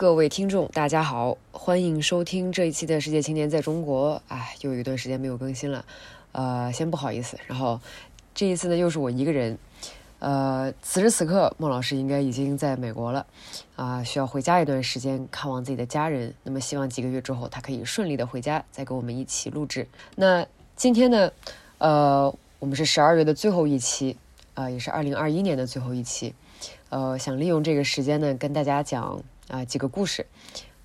各位听众，大家好，欢迎收听这一期的《世界青年在中国》。哎，又有一段时间没有更新了，呃，先不好意思。然后这一次呢，又是我一个人。呃，此时此刻，孟老师应该已经在美国了，啊，需要回家一段时间看望自己的家人。那么，希望几个月之后他可以顺利的回家，再跟我们一起录制。那今天呢，呃，我们是十二月的最后一期，啊，也是二零二一年的最后一期。呃，想利用这个时间呢，跟大家讲。啊，几个故事，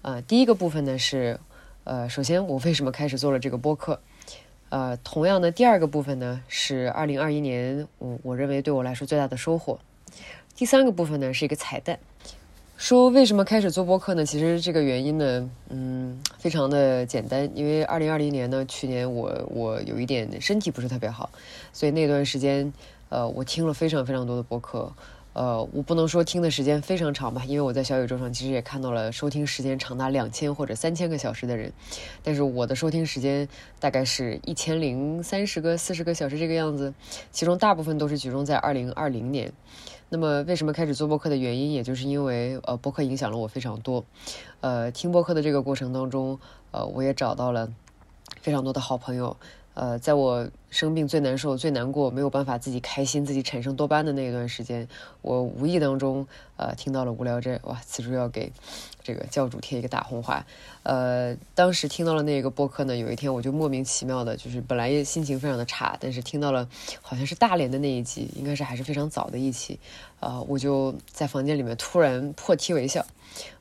呃，第一个部分呢是，呃，首先我为什么开始做了这个播客，呃，同样的第二个部分呢是二零二一年我我认为对我来说最大的收获，第三个部分呢是一个彩蛋，说为什么开始做播客呢？其实这个原因呢，嗯，非常的简单，因为二零二零年呢，去年我我有一点身体不是特别好，所以那段时间，呃，我听了非常非常多的播客。呃，我不能说听的时间非常长吧，因为我在小宇宙上其实也看到了收听时间长达两千或者三千个小时的人，但是我的收听时间大概是一千零三十个、四十个小时这个样子，其中大部分都是集中在二零二零年。那么，为什么开始做播客的原因，也就是因为呃，播客影响了我非常多。呃，听播客的这个过程当中，呃，我也找到了非常多的好朋友。呃，在我生病最难受、最难过、没有办法自己开心、自己产生多巴胺的那一段时间，我无意当中呃听到了无聊斋，哇，此处要给这个教主贴一个大红花。呃，当时听到了那个播客呢，有一天我就莫名其妙的，就是本来心情非常的差，但是听到了好像是大连的那一集，应该是还是非常早的一期，呃，我就在房间里面突然破涕为笑。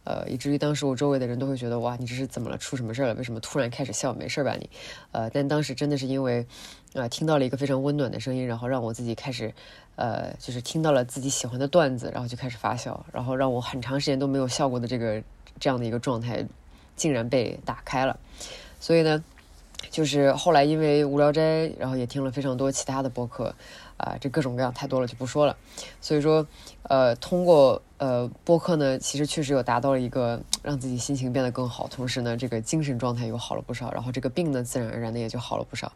呃，以至于当时我周围的人都会觉得，哇，你这是怎么了？出什么事儿了？为什么突然开始笑？没事吧你？呃，但当时真的是因为，啊，听到了一个非常温暖的声音，然后让我自己开始，呃，就是听到了自己喜欢的段子，然后就开始发笑，然后让我很长时间都没有笑过的这个这样的一个状态，竟然被打开了。所以呢，就是后来因为无聊斋，然后也听了非常多其他的播客。啊，这各种各样太多了，就不说了。所以说，呃，通过呃播客呢，其实确实有达到了一个 让自己心情变得更好，同时呢，这个精神状态又好了不少，然后这个病呢，自然而然的也就好了不少。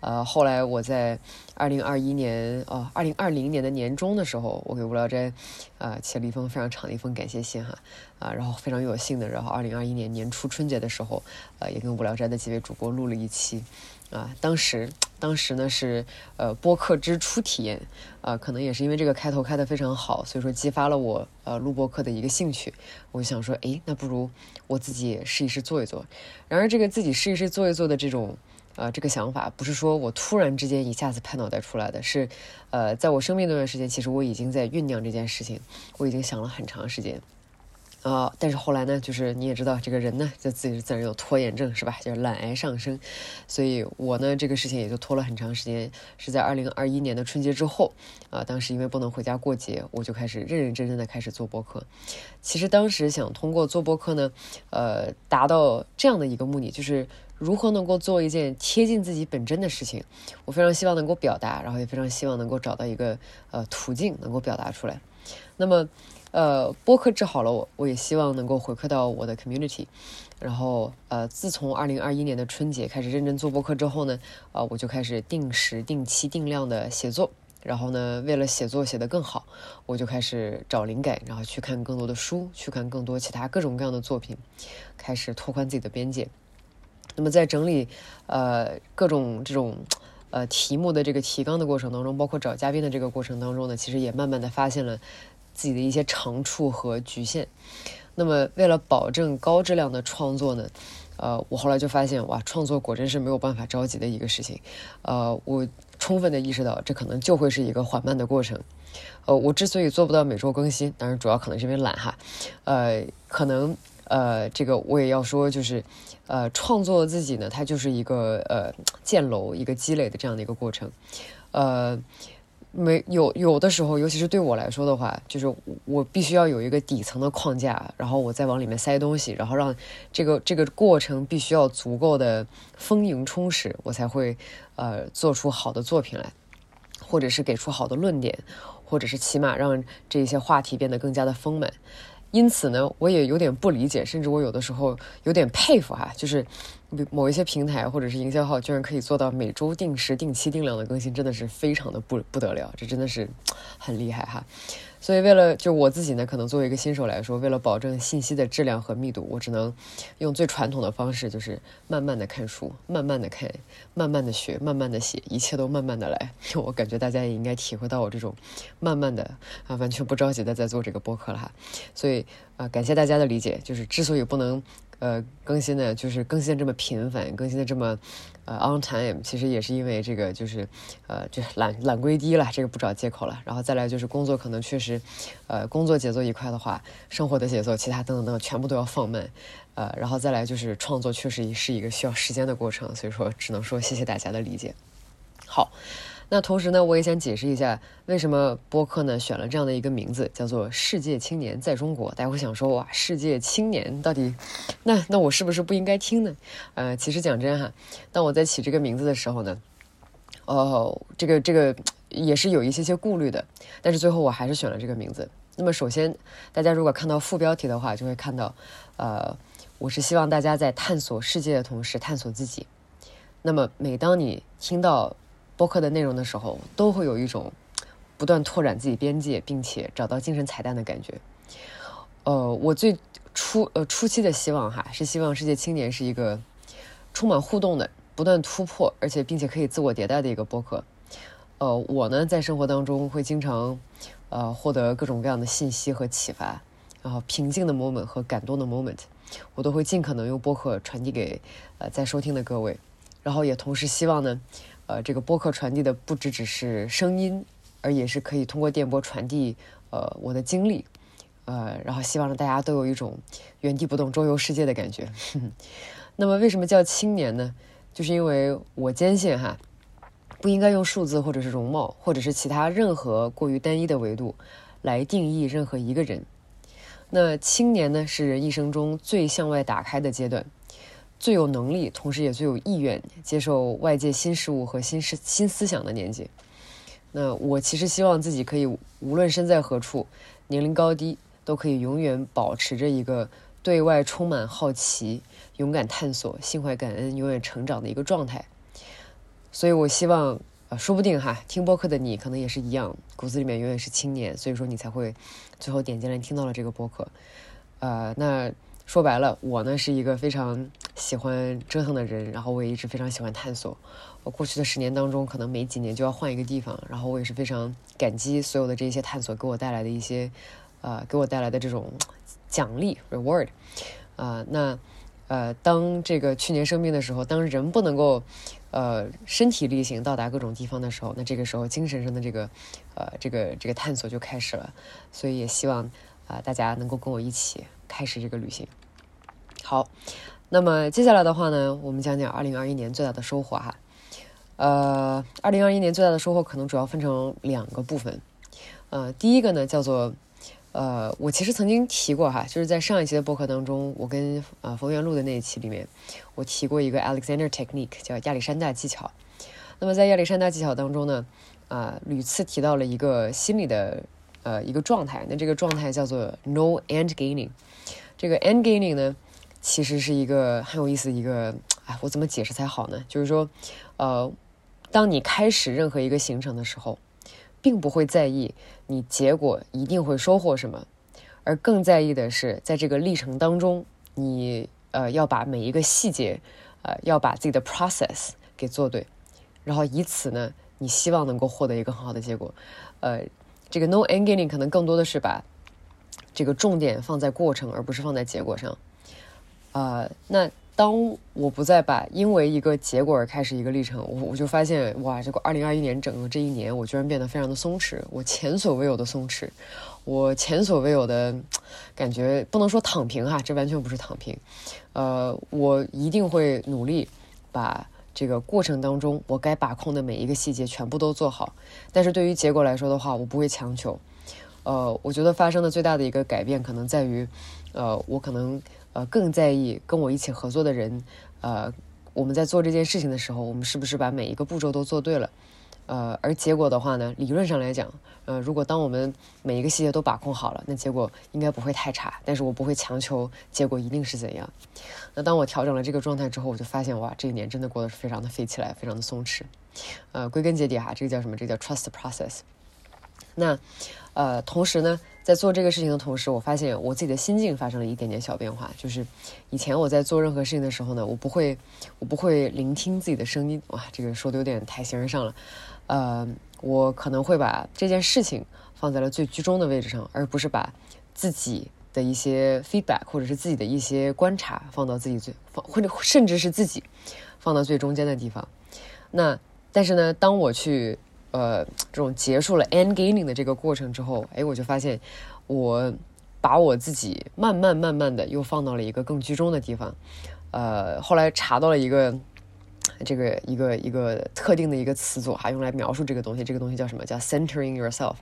呃，后来我在二零二一年，呃，二零二零年的年中的时候，我给无聊斋，啊，写了一封非常长的一封感谢信哈，啊，然后非常有幸的，然后二零二一年年初春节的时候，呃，也跟无聊斋的几位主播录了一期。啊，当时，当时呢是呃播客之初体验，啊，可能也是因为这个开头开得非常好，所以说激发了我呃录播课的一个兴趣。我就想说，哎，那不如我自己试一试做一做。然而，这个自己试一试做一做的这种呃这个想法，不是说我突然之间一下子拍脑袋出来的，是呃在我生病那段时间，其实我已经在酝酿这件事情，我已经想了很长时间。啊，但是后来呢，就是你也知道，这个人呢，就自己自然有拖延症，是吧？就是懒癌上升，所以我呢，这个事情也就拖了很长时间。是在二零二一年的春节之后，啊，当时因为不能回家过节，我就开始认认真真的开始做播客。其实当时想通过做播客呢，呃，达到这样的一个目的，就是如何能够做一件贴近自己本真的事情。我非常希望能够表达，然后也非常希望能够找到一个呃途径能够表达出来。那么。呃，播客治好了我，我也希望能够回馈到我的 community。然后，呃，自从二零二一年的春节开始认真做播客之后呢，啊，我就开始定时、定期、定量的写作。然后呢，为了写作写得更好，我就开始找灵感，然后去看更多的书，去看更多其他各种各样的作品，开始拓宽自己的边界。那么在整理呃各种这种呃题目的这个提纲的过程当中，包括找嘉宾的这个过程当中呢，其实也慢慢的发现了。自己的一些长处和局限，那么为了保证高质量的创作呢，呃，我后来就发现，哇，创作果真是没有办法着急的一个事情，呃，我充分的意识到，这可能就会是一个缓慢的过程，呃，我之所以做不到每周更新，当然主要可能是因为懒哈，呃，可能呃，这个我也要说，就是呃，创作自己呢，它就是一个呃建楼、一个积累的这样的一个过程，呃。没有有的时候，尤其是对我来说的话，就是我必须要有一个底层的框架，然后我再往里面塞东西，然后让这个这个过程必须要足够的丰盈充实，我才会呃做出好的作品来，或者是给出好的论点，或者是起码让这些话题变得更加的丰满。因此呢，我也有点不理解，甚至我有的时候有点佩服哈，就是某一些平台或者是营销号，居然可以做到每周定时、定期、定量的更新，真的是非常的不不得了，这真的是很厉害哈。所以为了就我自己呢，可能作为一个新手来说，为了保证信息的质量和密度，我只能用最传统的方式，就是慢慢的看书，慢慢的看，慢慢的学，慢慢的写，一切都慢慢的来。我感觉大家也应该体会到我这种慢慢的啊，完全不着急的在做这个播客了哈。所以啊，感谢大家的理解。就是之所以不能。呃，更新的，就是更新的这么频繁，更新的这么，呃，on time，其实也是因为这个，就是，呃，就懒懒归低了，这个不找借口了。然后再来就是工作可能确实，呃，工作节奏一快的话，生活的节奏，其他等等等全部都要放慢，呃，然后再来就是创作确实是一个需要时间的过程，所以说只能说谢谢大家的理解。好。那同时呢，我也想解释一下，为什么播客呢选了这样的一个名字，叫做《世界青年在中国》。大家会想说，哇，世界青年到底，那那我是不是不应该听呢？呃，其实讲真哈，当我在起这个名字的时候呢，哦，这个这个也是有一些些顾虑的，但是最后我还是选了这个名字。那么首先，大家如果看到副标题的话，就会看到，呃，我是希望大家在探索世界的同时探索自己。那么每当你听到。播客的内容的时候，都会有一种不断拓展自己边界，并且找到精神彩蛋的感觉。呃，我最初呃初期的希望哈，是希望世界青年是一个充满互动的、不断突破，而且并且可以自我迭代的一个播客。呃，我呢在生活当中会经常呃获得各种各样的信息和启发，然后平静的 moment 和感动的 moment，我都会尽可能用播客传递给呃在收听的各位，然后也同时希望呢。呃，这个播客传递的不只只是声音，而也是可以通过电波传递呃我的经历，呃，然后希望大家都有一种原地不动周游世界的感觉。那么为什么叫青年呢？就是因为我坚信哈，不应该用数字或者是容貌或者是其他任何过于单一的维度来定义任何一个人。那青年呢，是人一生中最向外打开的阶段。最有能力，同时也最有意愿接受外界新事物和新思新思想的年纪。那我其实希望自己可以，无论身在何处，年龄高低，都可以永远保持着一个对外充满好奇、勇敢探索、心怀感恩、永远成长的一个状态。所以我希望，呃，说不定哈，听播客的你可能也是一样，骨子里面永远是青年，所以说你才会最后点进来听到了这个播客。呃，那。说白了，我呢是一个非常喜欢折腾的人，然后我也一直非常喜欢探索。我过去的十年当中，可能每几年就要换一个地方，然后我也是非常感激所有的这些探索给我带来的一些，呃，给我带来的这种奖励 reward。啊，那呃，当这个去年生病的时候，当人不能够呃身体力行到达各种地方的时候，那这个时候精神上的这个呃这个这个探索就开始了。所以也希望啊大家能够跟我一起开始这个旅行。好，那么接下来的话呢，我们讲讲二零二一年最大的收获哈。呃，二零二一年最大的收获可能主要分成两个部分。呃，第一个呢叫做，呃，我其实曾经提过哈，就是在上一期的播客当中，我跟呃冯元录的那一期里面，我提过一个 Alexander Technique，叫亚历山大技巧。那么在亚历山大技巧当中呢，啊，屡次提到了一个心理的呃一个状态，那这个状态叫做 No End Gaining。这个 End Gaining 呢？其实是一个很有意思的一个，哎，我怎么解释才好呢？就是说，呃，当你开始任何一个行程的时候，并不会在意你结果一定会收获什么，而更在意的是在这个历程当中，你呃要把每一个细节，呃要把自己的 process 给做对，然后以此呢，你希望能够获得一个很好的结果。呃，这个 no ending 可能更多的是把这个重点放在过程，而不是放在结果上。啊，那当我不再把因为一个结果而开始一个历程，我我就发现哇，这个二零二一年整个这一年，我居然变得非常的松弛，我前所未有的松弛，我前所未有的感觉，不能说躺平哈，这完全不是躺平，呃，我一定会努力把这个过程当中我该把控的每一个细节全部都做好，但是对于结果来说的话，我不会强求，呃，我觉得发生的最大的一个改变可能在于，呃，我可能。呃，更在意跟我一起合作的人，呃，我们在做这件事情的时候，我们是不是把每一个步骤都做对了？呃，而结果的话呢，理论上来讲，呃，如果当我们每一个细节都把控好了，那结果应该不会太差。但是我不会强求结果一定是怎样。那当我调整了这个状态之后，我就发现哇，这一年真的过得是非常的飞起来，非常的松弛。呃，归根结底哈，这个叫什么？这个叫 trust process。那呃，同时呢，在做这个事情的同时，我发现我自己的心境发生了一点点小变化。就是以前我在做任何事情的时候呢，我不会，我不会聆听自己的声音。哇，这个说的有点太形而上了。呃，我可能会把这件事情放在了最居中的位置上，而不是把自己的一些 feedback 或者是自己的一些观察放到自己最放，或者甚至是自己放到最中间的地方。那但是呢，当我去。呃，这种结束了 end gaming 的这个过程之后，哎，我就发现，我把我自己慢慢慢慢的又放到了一个更居中的地方。呃，后来查到了一个这个一个一个特定的一个词组哈，用来描述这个东西，这个东西叫什么？叫 centering yourself。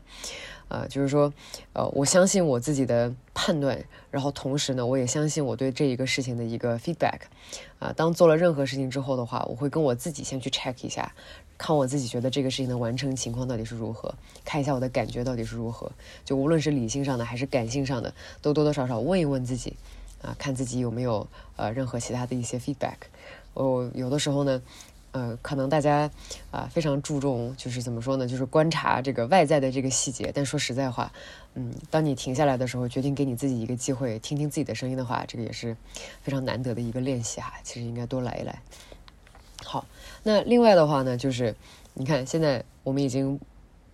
呃，就是说，呃，我相信我自己的判断，然后同时呢，我也相信我对这一个事情的一个 feedback。啊，当做了任何事情之后的话，我会跟我自己先去 check 一下。看我自己觉得这个事情的完成情况到底是如何，看一下我的感觉到底是如何。就无论是理性上的还是感性上的，都多多少少问一问自己，啊，看自己有没有呃任何其他的一些 feedback。哦，有的时候呢，呃，可能大家啊非常注重就是怎么说呢，就是观察这个外在的这个细节。但说实在话，嗯，当你停下来的时候，决定给你自己一个机会，听听自己的声音的话，这个也是非常难得的一个练习哈。其实应该多来一来。好，那另外的话呢，就是你看，现在我们已经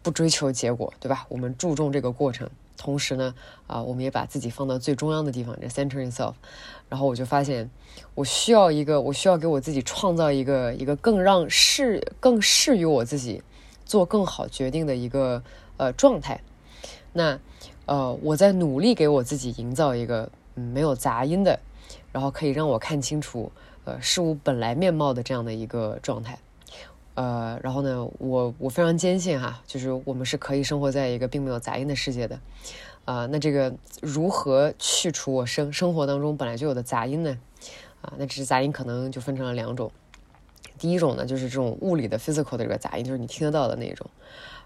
不追求结果，对吧？我们注重这个过程，同时呢，啊，我们也把自己放到最中央的地方，这 center itself。然后我就发现，我需要一个，我需要给我自己创造一个一个更让适更适于我自己做更好决定的一个呃状态。那呃，我在努力给我自己营造一个没有杂音的，然后可以让我看清楚。呃，事物本来面貌的这样的一个状态，呃，然后呢，我我非常坚信哈，就是我们是可以生活在一个并没有杂音的世界的，啊，那这个如何去除我生生活当中本来就有的杂音呢？啊，那只是杂音可能就分成了两种，第一种呢，就是这种物理的 physical 的这个杂音，就是你听得到的那种，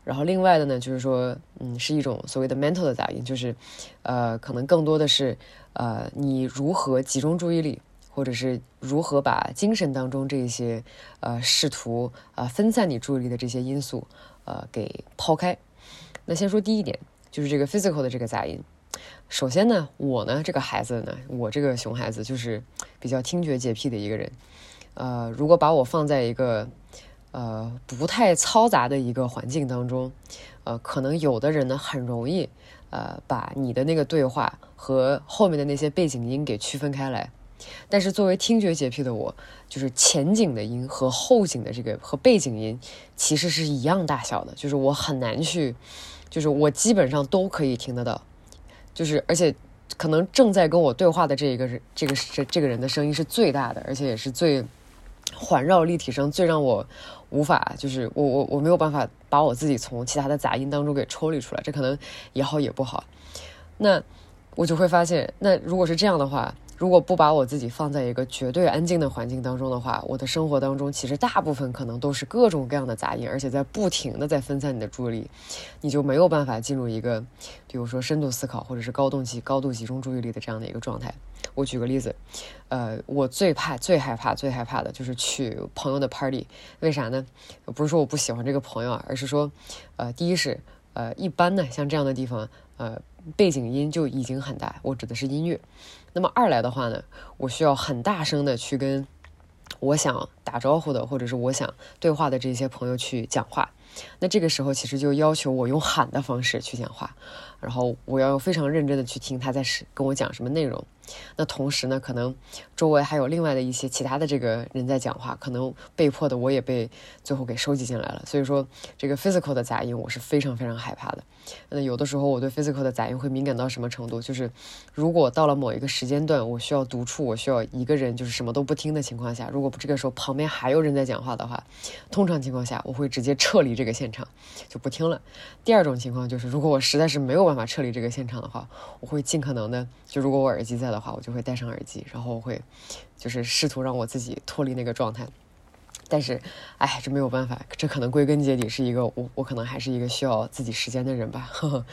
然后另外的呢，就是说，嗯，是一种所谓的 mental 的杂音，就是，呃，可能更多的是，呃，你如何集中注意力。或者是如何把精神当中这些，呃，试图呃分散你注意力的这些因素，呃，给抛开。那先说第一点，就是这个 physical 的这个杂音。首先呢，我呢这个孩子呢，我这个熊孩子就是比较听觉洁癖的一个人。呃，如果把我放在一个呃不太嘈杂的一个环境当中，呃，可能有的人呢很容易呃把你的那个对话和后面的那些背景音给区分开来。但是作为听觉洁癖的我，就是前景的音和后景的这个和背景音其实是一样大小的，就是我很难去，就是我基本上都可以听得到，就是而且可能正在跟我对话的这一个，这个这这个人的声音是最大的，而且也是最环绕立体声，最让我无法就是我我我没有办法把我自己从其他的杂音当中给抽离出来，这可能也好也不好。那我就会发现，那如果是这样的话。如果不把我自己放在一个绝对安静的环境当中的话，我的生活当中其实大部分可能都是各种各样的杂音，而且在不停的在分散你的注意力，你就没有办法进入一个，比如说深度思考或者是高动机、高度集中注意力的这样的一个状态。我举个例子，呃，我最怕、最害怕、最害怕的就是去朋友的 party，为啥呢？不是说我不喜欢这个朋友啊，而是说，呃，第一是，呃，一般呢，像这样的地方，呃。背景音就已经很大，我指的是音乐。那么二来的话呢，我需要很大声的去跟我想打招呼的或者是我想对话的这些朋友去讲话。那这个时候其实就要求我用喊的方式去讲话，然后我要非常认真的去听他在是跟我讲什么内容。那同时呢，可能周围还有另外的一些其他的这个人在讲话，可能被迫的我也被最后给收集进来了。所以说，这个 physical 的杂音我是非常非常害怕的。那有的时候我对 physical 的杂音会敏感到什么程度？就是如果到了某一个时间段，我需要独处，我需要一个人就是什么都不听的情况下，如果这个时候旁边还有人在讲话的话，通常情况下我会直接撤离这个现场，就不听了。第二种情况就是，如果我实在是没有办法撤离这个现场的话，我会尽可能的，就如果我耳机在的话，我就会戴上耳机，然后我会就是试图让我自己脱离那个状态。但是，哎，这没有办法，这可能归根结底是一个我，我可能还是一个需要自己时间的人吧。呵呵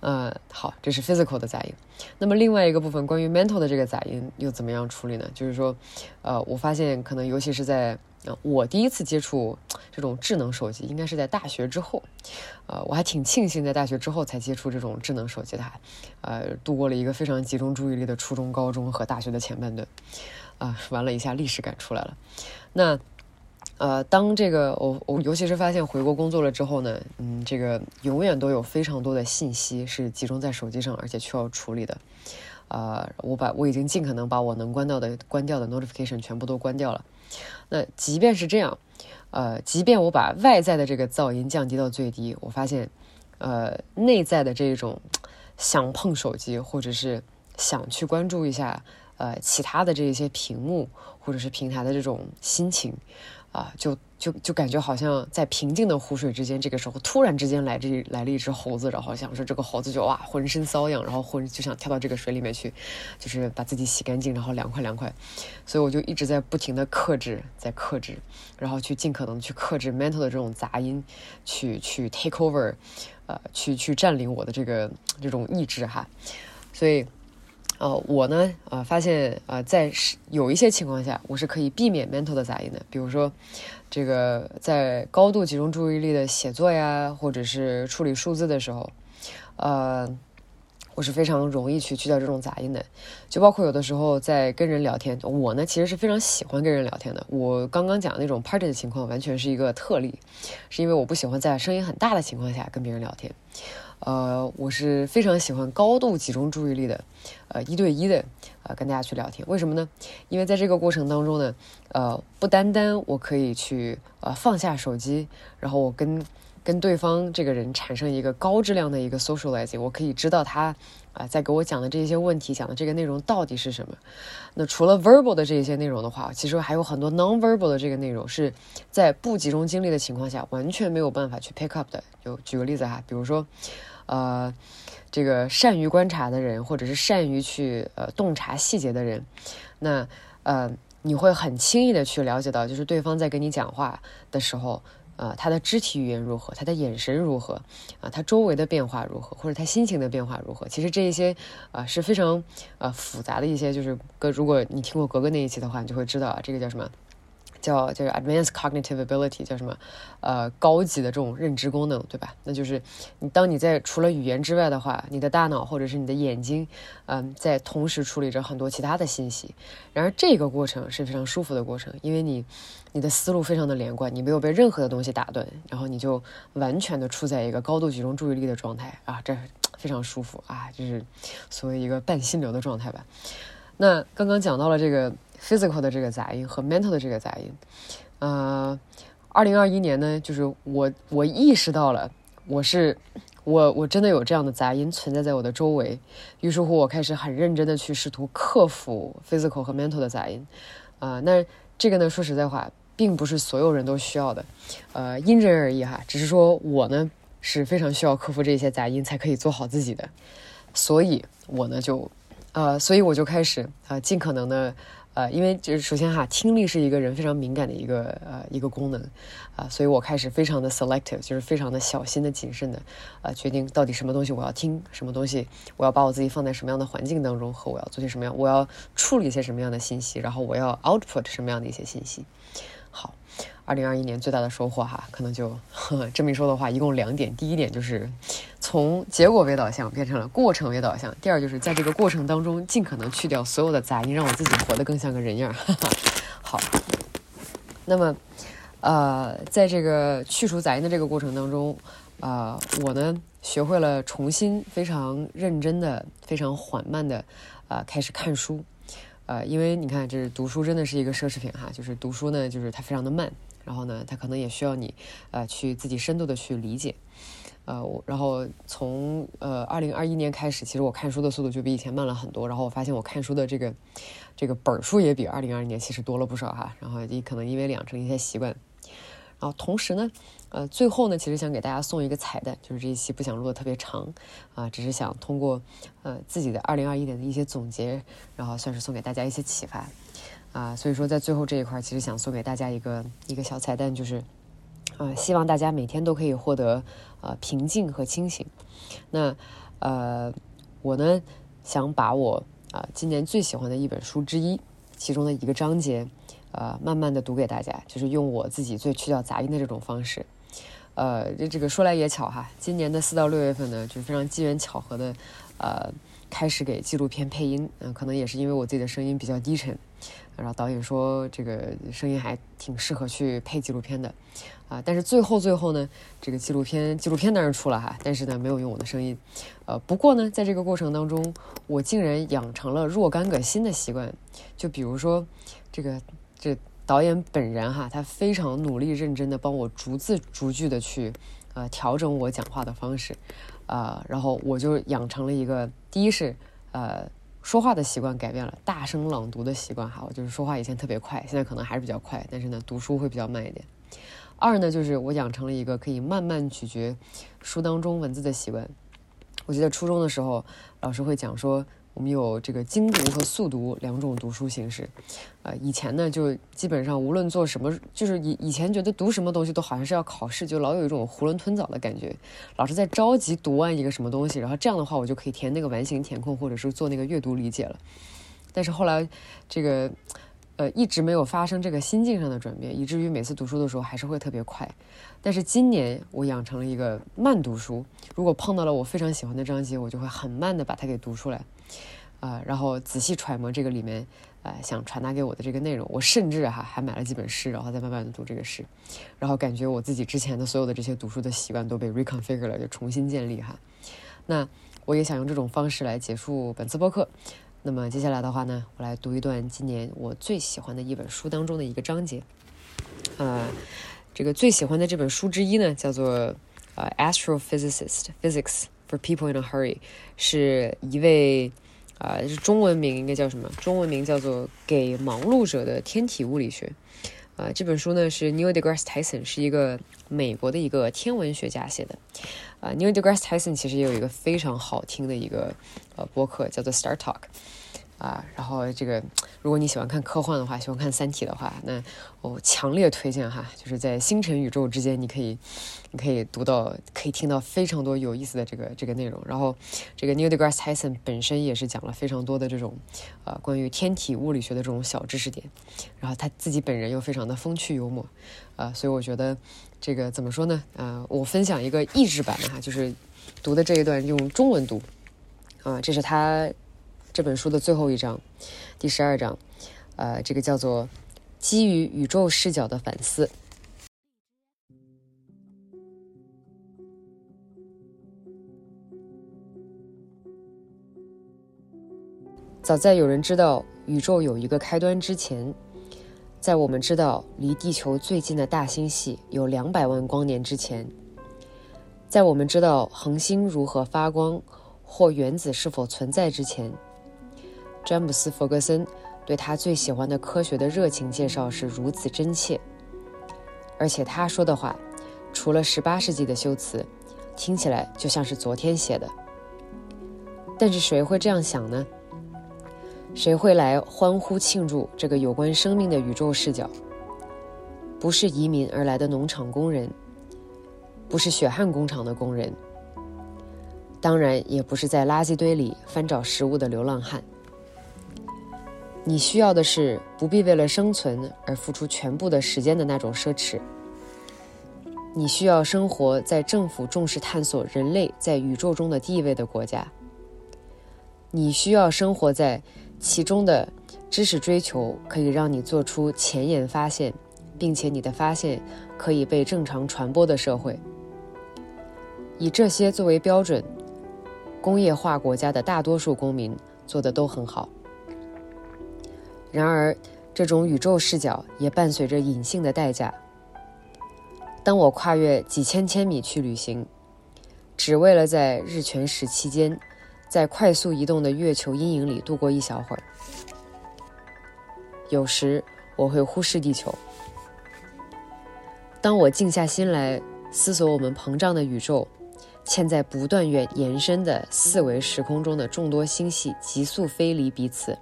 呃，好，这是 physical 的杂音。那么另外一个部分，关于 mental 的这个杂音又怎么样处理呢？就是说，呃，我发现可能尤其是在呃我第一次接触这种智能手机，应该是在大学之后。呃，我还挺庆幸在大学之后才接触这种智能手机的，呃，度过了一个非常集中注意力的初中、高中和大学的前半段。啊，完了一下，历史感出来了。那。呃，当这个我我尤其是发现回国工作了之后呢，嗯，这个永远都有非常多的信息是集中在手机上，而且需要处理的。呃，我把我已经尽可能把我能关掉的关掉的 notification 全部都关掉了。那即便是这样，呃，即便我把外在的这个噪音降低到最低，我发现，呃，内在的这种想碰手机或者是想去关注一下呃其他的这一些屏幕或者是平台的这种心情。啊，就就就感觉好像在平静的湖水之间，这个时候突然之间来这来了一只猴子，然后想说这个猴子就哇浑身瘙痒，然后浑就想跳到这个水里面去，就是把自己洗干净，然后凉快凉快。所以我就一直在不停的克制，在克制，然后去尽可能去克制 mental 的这种杂音，去去 take over，呃，去去占领我的这个这种意志哈。所以。呃，我呢，呃，发现，呃，在有一些情况下，我是可以避免 mental 的杂音的。比如说，这个在高度集中注意力的写作呀，或者是处理数字的时候，呃，我是非常容易去去掉这种杂音的。就包括有的时候在跟人聊天，我呢其实是非常喜欢跟人聊天的。我刚刚讲那种 party 的情况，完全是一个特例，是因为我不喜欢在声音很大的情况下跟别人聊天。呃，我是非常喜欢高度集中注意力的，呃，一对一的，呃，跟大家去聊天。为什么呢？因为在这个过程当中呢，呃，不单单我可以去呃放下手机，然后我跟跟对方这个人产生一个高质量的一个 socializing，我可以知道他啊在给我讲的这些问题，讲的这个内容到底是什么。那除了 verbal 的这些内容的话，其实还有很多 non-verbal 的这个内容是在不集中精力的情况下完全没有办法去 pick up 的。就举个例子哈，比如说。呃，这个善于观察的人，或者是善于去呃洞察细节的人，那呃你会很轻易的去了解到，就是对方在跟你讲话的时候，呃他的肢体语言如何，他的眼神如何，啊他周围的变化如何，或者他心情的变化如何。其实这一些啊是非常呃复杂的一些，就是格如果你听过格格那一期的话，你就会知道啊，这个叫什么。叫叫 advanced cognitive ability，叫什么？呃，高级的这种认知功能，对吧？那就是你当你在除了语言之外的话，你的大脑或者是你的眼睛，嗯，在同时处理着很多其他的信息。然而这个过程是非常舒服的过程，因为你你的思路非常的连贯，你没有被任何的东西打断，然后你就完全的处在一个高度集中注意力的状态啊，这非常舒服啊，就是所谓一个半心流的状态吧。那刚刚讲到了这个。Physical 的这个杂音和 mental 的这个杂音，呃，二零二一年呢，就是我我意识到了，我是我我真的有这样的杂音存在在我的周围，于是乎我开始很认真的去试图克服 physical 和 mental 的杂音，啊，那这个呢，说实在话，并不是所有人都需要的，呃，因人而异哈，只是说我呢是非常需要克服这些杂音才可以做好自己的，所以我呢就，呃，所以我就开始啊，尽可能的。呃，因为就是首先哈，听力是一个人非常敏感的一个呃一个功能，啊，所以我开始非常的 selective，就是非常的小心的谨慎的，呃，决定到底什么东西我要听，什么东西我要把我自己放在什么样的环境当中，和我要做些什么样，我要处理一些什么样的信息，然后我要 output 什么样的一些信息。好，二零二一年最大的收获哈，可能就这么一说的话，一共两点。第一点就是从结果为导向变成了过程为导向。第二就是在这个过程当中，尽可能去掉所有的杂音，让我自己活得更像个人样。哈 哈好，那么呃，在这个去除杂音的这个过程当中，呃，我呢学会了重新非常认真的、非常缓慢的啊开始看书。呃，因为你看，这是读书真的是一个奢侈品哈，就是读书呢，就是它非常的慢，然后呢，它可能也需要你，呃，去自己深度的去理解，呃，我然后从呃二零二一年开始，其实我看书的速度就比以前慢了很多，然后我发现我看书的这个这个本数也比二零二一年其实多了不少哈，然后也可能因为养成一些习惯，然后同时呢，呃，最后呢，其实想给大家送一个彩蛋，就是这一期不想录的特别长，啊，只是想通过呃自己的二零二一年的一些总结，然后算是送给大家一些启发，啊，所以说在最后这一块，其实想送给大家一个一个小彩蛋，就是，啊，希望大家每天都可以获得呃平静和清醒。那呃，我呢想把我啊今年最喜欢的一本书之一，其中的一个章节。呃，慢慢的读给大家，就是用我自己最去掉杂音的这种方式。呃，这这个说来也巧哈，今年的四到六月份呢，就非常机缘巧合的，呃，开始给纪录片配音。嗯，可能也是因为我自己的声音比较低沉，然后导演说这个声音还挺适合去配纪录片的。啊，但是最后最后呢，这个纪录片纪录片当然出了哈，但是呢没有用我的声音。呃，不过呢，在这个过程当中，我竟然养成了若干个新的习惯，就比如说这个。这导演本人哈，他非常努力认真的帮我逐字逐句的去，呃，调整我讲话的方式，啊，然后我就养成了一个，第一是，呃，说话的习惯改变了，大声朗读的习惯哈，我就是说话以前特别快，现在可能还是比较快，但是呢，读书会比较慢一点。二呢，就是我养成了一个可以慢慢咀嚼书当中文字的习惯。我记得初中的时候，老师会讲说。我们有这个精读和速读两种读书形式，呃，以前呢就基本上无论做什么，就是以以前觉得读什么东西都好像是要考试，就老有一种囫囵吞枣的感觉，老是在着急读完一个什么东西，然后这样的话我就可以填那个完形填空，或者是做那个阅读理解了。但是后来这个呃一直没有发生这个心境上的转变，以至于每次读书的时候还是会特别快。但是今年我养成了一个慢读书，如果碰到了我非常喜欢的章节，我就会很慢的把它给读出来。啊，然后仔细揣摩这个里面，呃，想传达给我的这个内容。我甚至哈还买了几本诗，然后再慢慢的读这个诗，然后感觉我自己之前的所有的这些读书的习惯都被 reconfigure 了，就重新建立哈。那我也想用这种方式来结束本次播客。那么接下来的话呢，我来读一段今年我最喜欢的一本书当中的一个章节。呃，这个最喜欢的这本书之一呢，叫做呃 Astrophysicist Physics for People in a Hurry，是一位。啊，是中文名应该叫什么？中文名叫做《给忙碌者的天体物理学》。啊，这本书呢是 Neil deGrasse Tyson，是一个美国的一个天文学家写的。啊，Neil deGrasse Tyson 其实也有一个非常好听的一个呃播客，叫做 Star Talk。啊，然后这个，如果你喜欢看科幻的话，喜欢看《三体》的话，那我强烈推荐哈，就是在星辰宇宙之间，你可以，你可以读到，可以听到非常多有意思的这个这个内容。然后，这个 Neil deGrasse Tyson 本身也是讲了非常多的这种，呃，关于天体物理学的这种小知识点。然后他自己本人又非常的风趣幽默，啊，所以我觉得这个怎么说呢？啊，我分享一个译制版的哈，就是读的这一段用中文读，啊，这是他。这本书的最后一章，第十二章，呃，这个叫做“基于宇宙视角的反思”。早在有人知道宇宙有一个开端之前，在我们知道离地球最近的大星系有两百万光年之前，在我们知道恒星如何发光或原子是否存在之前。詹姆斯·弗格森对他最喜欢的科学的热情介绍是如此真切，而且他说的话，除了18世纪的修辞，听起来就像是昨天写的。但是谁会这样想呢？谁会来欢呼庆祝这个有关生命的宇宙视角？不是移民而来的农场工人，不是血汗工厂的工人，当然也不是在垃圾堆里翻找食物的流浪汉。你需要的是不必为了生存而付出全部的时间的那种奢侈。你需要生活在政府重视探索人类在宇宙中的地位的国家。你需要生活在其中的知识追求可以让你做出前沿发现，并且你的发现可以被正常传播的社会。以这些作为标准，工业化国家的大多数公民做的都很好。然而，这种宇宙视角也伴随着隐性的代价。当我跨越几千千米去旅行，只为了在日全食期间，在快速移动的月球阴影里度过一小会儿，有时我会忽视地球。当我静下心来思索我们膨胀的宇宙，嵌在不断延延伸的四维时空中的众多星系急速飞离彼此，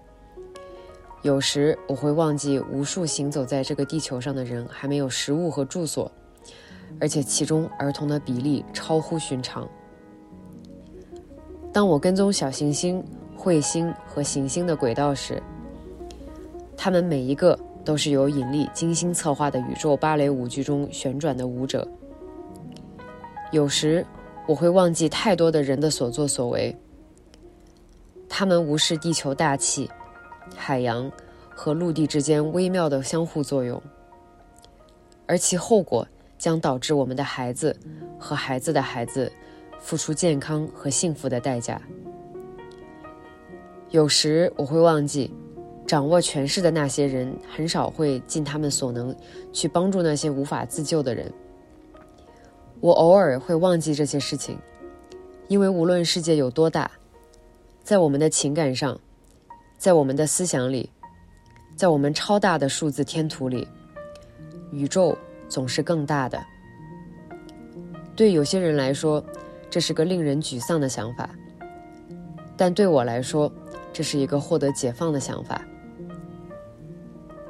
有时我会忘记无数行走在这个地球上的人还没有食物和住所，而且其中儿童的比例超乎寻常。当我跟踪小行星、彗星和行星的轨道时，他们每一个都是由引力精心策划的宇宙芭蕾舞剧中旋转的舞者。有时我会忘记太多的人的所作所为，他们无视地球大气、海洋和陆地之间微妙的相互作用，而其后果将导致我们的孩子和孩子的孩子付出健康和幸福的代价。有时我会忘记。掌握权势的那些人很少会尽他们所能去帮助那些无法自救的人。我偶尔会忘记这些事情，因为无论世界有多大，在我们的情感上，在我们的思想里，在我们超大的数字天图里，宇宙总是更大的。对有些人来说，这是个令人沮丧的想法，但对我来说，这是一个获得解放的想法。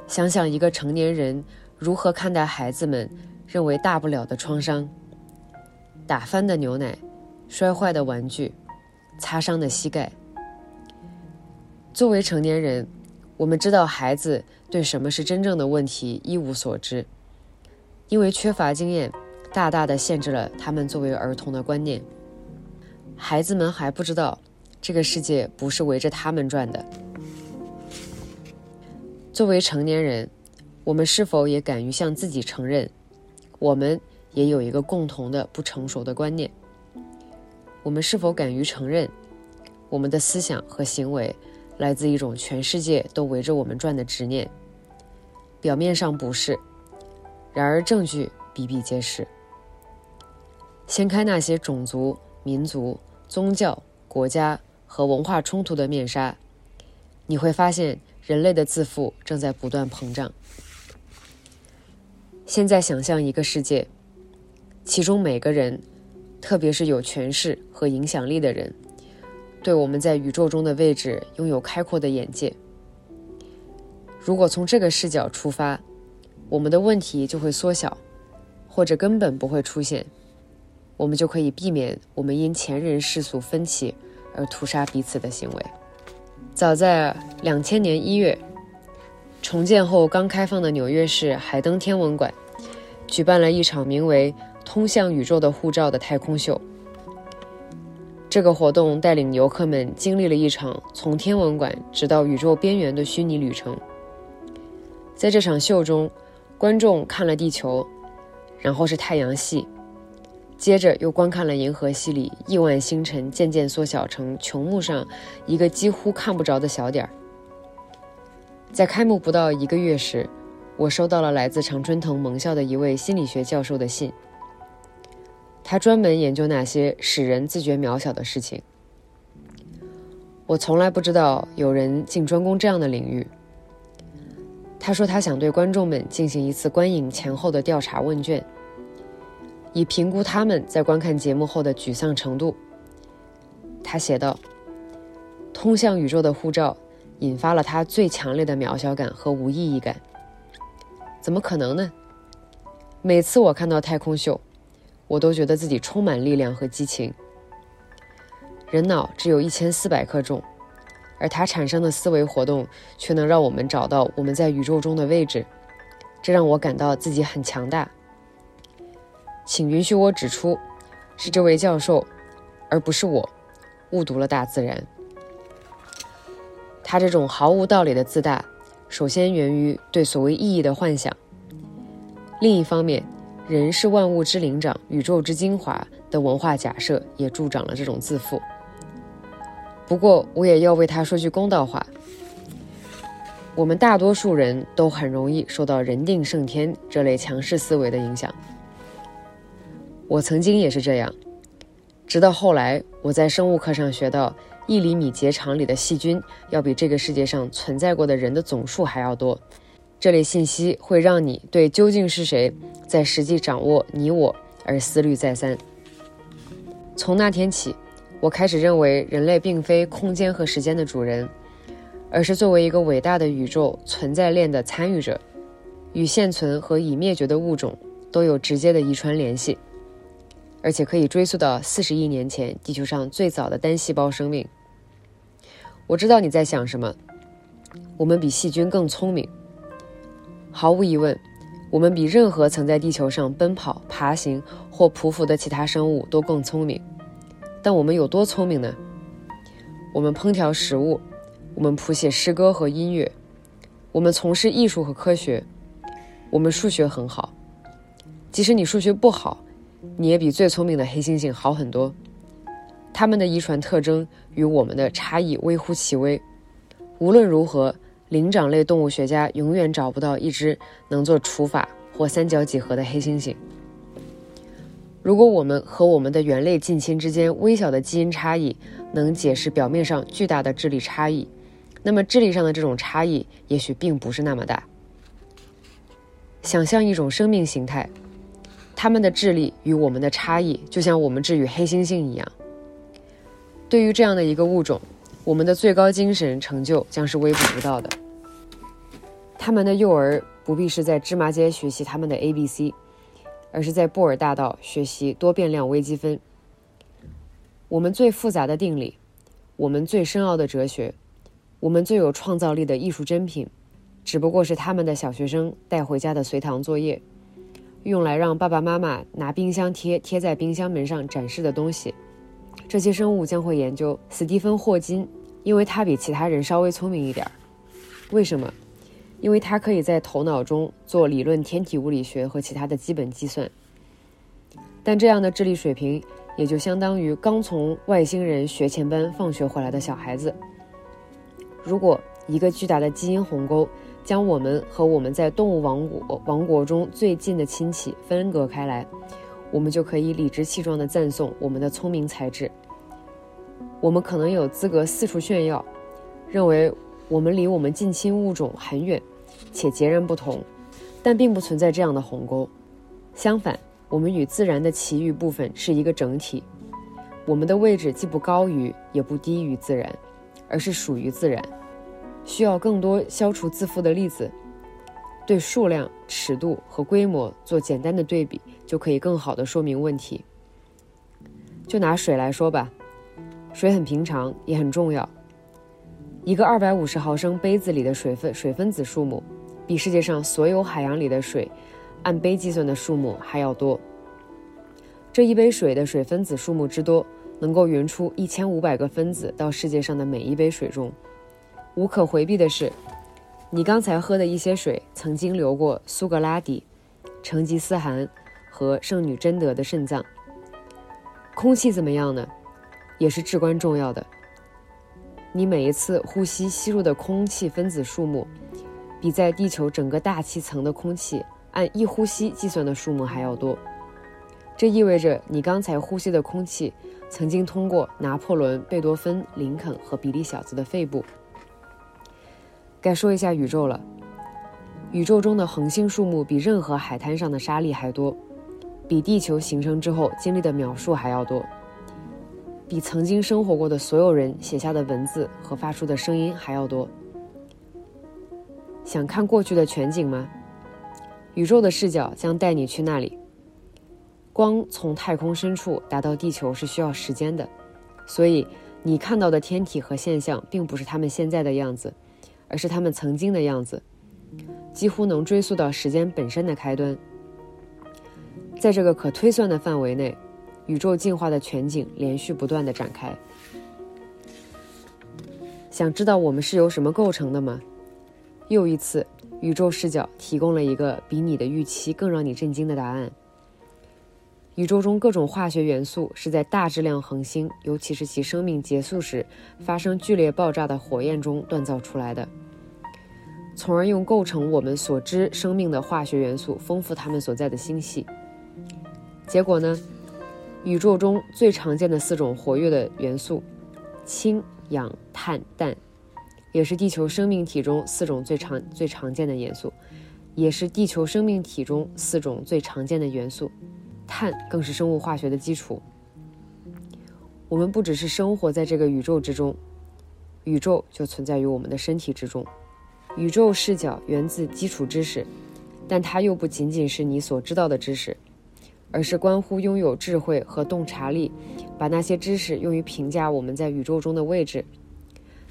想想一个成年人如何看待孩子们认为大不了的创伤：打翻的牛奶、摔坏的玩具、擦伤的膝盖。作为成年人，我们知道孩子对什么是真正的问题一无所知，因为缺乏经验，大大的限制了他们作为儿童的观念。孩子们还不知道，这个世界不是围着他们转的。作为成年人，我们是否也敢于向自己承认，我们也有一个共同的不成熟的观念？我们是否敢于承认，我们的思想和行为来自一种全世界都围着我们转的执念？表面上不是，然而证据比比皆是。掀开那些种族、民族、宗教、国家和文化冲突的面纱，你会发现。人类的自负正在不断膨胀。现在想象一个世界，其中每个人，特别是有权势和影响力的人，对我们在宇宙中的位置拥有开阔的眼界。如果从这个视角出发，我们的问题就会缩小，或者根本不会出现。我们就可以避免我们因前人世俗分歧而屠杀彼此的行为。早在两千年一月，重建后刚开放的纽约市海登天文馆举办了一场名为“通向宇宙的护照”的太空秀。这个活动带领游客们经历了一场从天文馆直到宇宙边缘的虚拟旅程。在这场秀中，观众看了地球，然后是太阳系。接着又观看了银河系里亿万星辰渐渐缩小成穹幕上一个几乎看不着的小点儿。在开幕不到一个月时，我收到了来自常春藤盟校的一位心理学教授的信。他专门研究那些使人自觉渺小的事情。我从来不知道有人竟专攻这样的领域。他说他想对观众们进行一次观影前后的调查问卷。以评估他们在观看节目后的沮丧程度，他写道：“通向宇宙的护照引发了他最强烈的渺小感和无意义感。怎么可能呢？每次我看到太空秀，我都觉得自己充满力量和激情。人脑只有一千四百克重，而它产生的思维活动却能让我们找到我们在宇宙中的位置，这让我感到自己很强大。”请允许我指出，是这位教授，而不是我，误读了大自然。他这种毫无道理的自大，首先源于对所谓意义的幻想。另一方面，人是万物之灵长、宇宙之精华的文化假设也助长了这种自负。不过，我也要为他说句公道话：我们大多数人都很容易受到“人定胜天”这类强势思维的影响。我曾经也是这样，直到后来我在生物课上学到，一厘米结肠里的细菌要比这个世界上存在过的人的总数还要多。这类信息会让你对究竟是谁在实际掌握你我而思虑再三。从那天起，我开始认为人类并非空间和时间的主人，而是作为一个伟大的宇宙存在链的参与者，与现存和已灭绝的物种都有直接的遗传联系，而且可以追溯到四十亿年前地球上最早的单细胞生命。我知道你在想什么，我们比细菌更聪明。毫无疑问，我们比任何曾在地球上奔跑、爬行或匍匐的其他生物都更聪明。但我们有多聪明呢？我们烹调食物，我们谱写诗歌和音乐，我们从事艺术和科学，我们数学很好。即使你数学不好，你也比最聪明的黑猩猩好很多。它们的遗传特征与我们的差异微乎其微。无论如何。灵长类动物学家永远找不到一只能做除法或三角几何的黑猩猩。如果我们和我们的猿类近亲之间微小的基因差异能解释表面上巨大的智力差异，那么智力上的这种差异也许并不是那么大。想象一种生命形态，它们的智力与我们的差异就像我们智与黑猩猩一样。对于这样的一个物种。我们的最高精神成就将是微不足道的。他们的幼儿不必是在芝麻街学习他们的 A B C，而是在布尔大道学习多变量微积分。我们最复杂的定理，我们最深奥的哲学，我们最有创造力的艺术珍品，只不过是他们的小学生带回家的随堂作业，用来让爸爸妈妈拿冰箱贴贴在冰箱门上展示的东西。这些生物将会研究斯蒂芬·霍金。因为他比其他人稍微聪明一点儿，为什么？因为他可以在头脑中做理论天体物理学和其他的基本计算。但这样的智力水平也就相当于刚从外星人学前班放学回来的小孩子。如果一个巨大的基因鸿沟将我们和我们在动物王国王国中最近的亲戚分隔开来，我们就可以理直气壮地赞颂我们的聪明才智。我们可能有资格四处炫耀，认为我们离我们近亲物种很远，且截然不同，但并不存在这样的鸿沟。相反，我们与自然的其余部分是一个整体。我们的位置既不高于，也不低于自然，而是属于自然。需要更多消除自负的例子，对数量、尺度和规模做简单的对比，就可以更好的说明问题。就拿水来说吧。水很平常，也很重要。一个二百五十毫升杯子里的水分水分子数目，比世界上所有海洋里的水按杯计算的数目还要多。这一杯水的水分子数目之多，能够匀出一千五百个分子到世界上的每一杯水中。无可回避的是，你刚才喝的一些水曾经流过苏格拉底、成吉思汗和圣女贞德的肾脏。空气怎么样呢？也是至关重要的。你每一次呼吸吸入的空气分子数目，比在地球整个大气层的空气按一呼吸计算的数目还要多。这意味着你刚才呼吸的空气曾经通过拿破仑、贝多芬、林肯和比利小子的肺部。该说一下宇宙了。宇宙中的恒星数目比任何海滩上的沙粒还多，比地球形成之后经历的秒数还要多。比曾经生活过的所有人写下的文字和发出的声音还要多。想看过去的全景吗？宇宙的视角将带你去那里。光从太空深处达到地球是需要时间的，所以你看到的天体和现象并不是他们现在的样子，而是他们曾经的样子，几乎能追溯到时间本身的开端。在这个可推算的范围内。宇宙进化的全景连续不断的展开。想知道我们是由什么构成的吗？又一次，宇宙视角提供了一个比你的预期更让你震惊的答案。宇宙中各种化学元素是在大质量恒星，尤其是其生命结束时发生剧烈爆炸的火焰中锻造出来的，从而用构成我们所知生命的化学元素丰富它们所在的星系。结果呢？宇宙中最常见的四种活跃的元素：氢、氧、碳、氮，也是地球生命体中四种最常最常见的元素，也是地球生命体中四种最常见的元素。碳更是生物化学的基础。我们不只是生活在这个宇宙之中，宇宙就存在于我们的身体之中。宇宙视角源自基础知识，但它又不仅仅是你所知道的知识，而是关乎拥有智慧和洞察力，把那些知识用于评价我们在宇宙中的位置。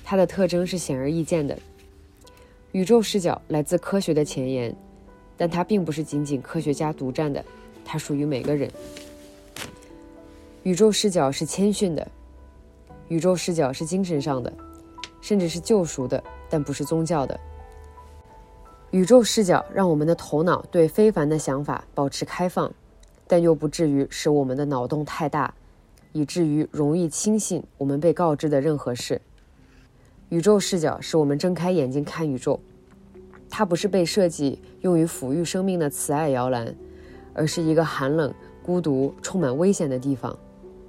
它的特征是显而易见的。宇宙视角来自科学的前沿，但它并不是仅仅科学家独占的，它属于每个人。宇宙视角是谦逊的，宇宙视角是精神上的，甚至是救赎的，但不是宗教的。宇宙视角让我们的头脑对非凡的想法保持开放，但又不至于使我们的脑洞太大，以至于容易轻信我们被告知的任何事。宇宙视角使我们睁开眼睛看宇宙，它不是被设计用于抚育生命的慈爱摇篮，而是一个寒冷、孤独、充满危险的地方。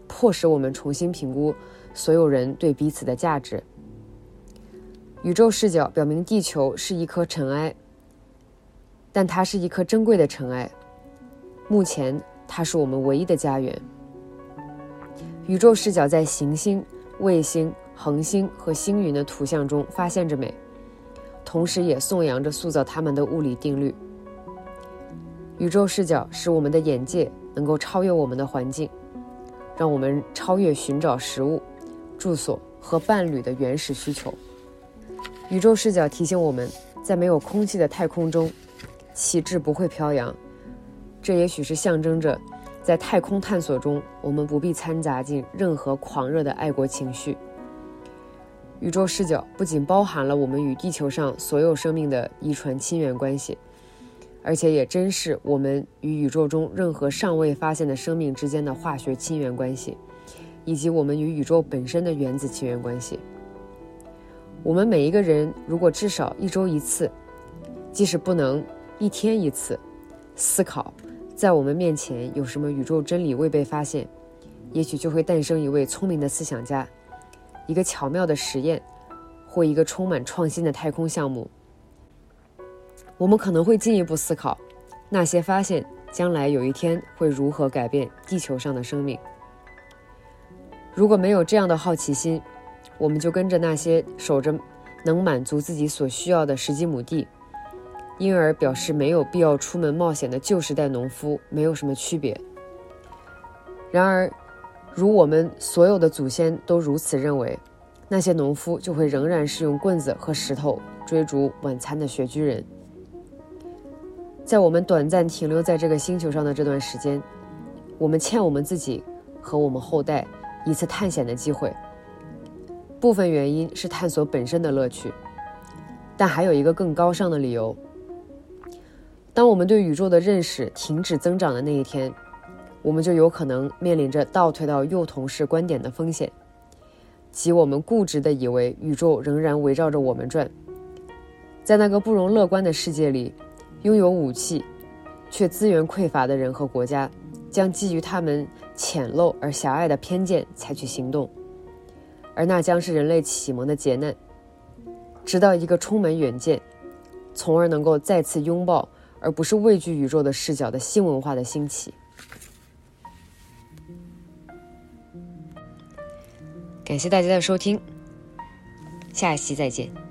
迫使我们重新评估所有人对彼此的价值。宇宙视角表明，地球是一颗尘埃，但它是一颗珍贵的尘埃。目前，它是我们唯一的家园。宇宙视角在行星、卫星、恒星和星云的图像中发现着美，同时也颂扬着塑造它们的物理定律。宇宙视角使我们的眼界能够超越我们的环境。让我们超越寻找食物、住所和伴侣的原始需求。宇宙视角提醒我们，在没有空气的太空中，旗帜不会飘扬。这也许是象征着，在太空探索中，我们不必掺杂进任何狂热的爱国情绪。宇宙视角不仅包含了我们与地球上所有生命的遗传亲缘关系。而且也珍视我们与宇宙中任何尚未发现的生命之间的化学亲缘关系，以及我们与宇宙本身的原子亲缘关系。我们每一个人如果至少一周一次，即使不能一天一次，思考在我们面前有什么宇宙真理未被发现，也许就会诞生一位聪明的思想家，一个巧妙的实验，或一个充满创新的太空项目。我们可能会进一步思考，那些发现将来有一天会如何改变地球上的生命。如果没有这样的好奇心，我们就跟着那些守着能满足自己所需要的十几亩地，因而表示没有必要出门冒险的旧时代农夫没有什么区别。然而，如我们所有的祖先都如此认为，那些农夫就会仍然是用棍子和石头追逐晚餐的穴居人。在我们短暂停留在这个星球上的这段时间，我们欠我们自己和我们后代一次探险的机会。部分原因是探索本身的乐趣，但还有一个更高尚的理由。当我们对宇宙的认识停止增长的那一天，我们就有可能面临着倒退到幼童式观点的风险，即我们固执地以为宇宙仍然围绕着我们转，在那个不容乐观的世界里。拥有武器却资源匮乏的人和国家，将基于他们浅陋而狭隘的偏见采取行动，而那将是人类启蒙的劫难。直到一个充满远见，从而能够再次拥抱而不是畏惧宇宙的视角的新文化的兴起。感谢大家的收听，下一期再见。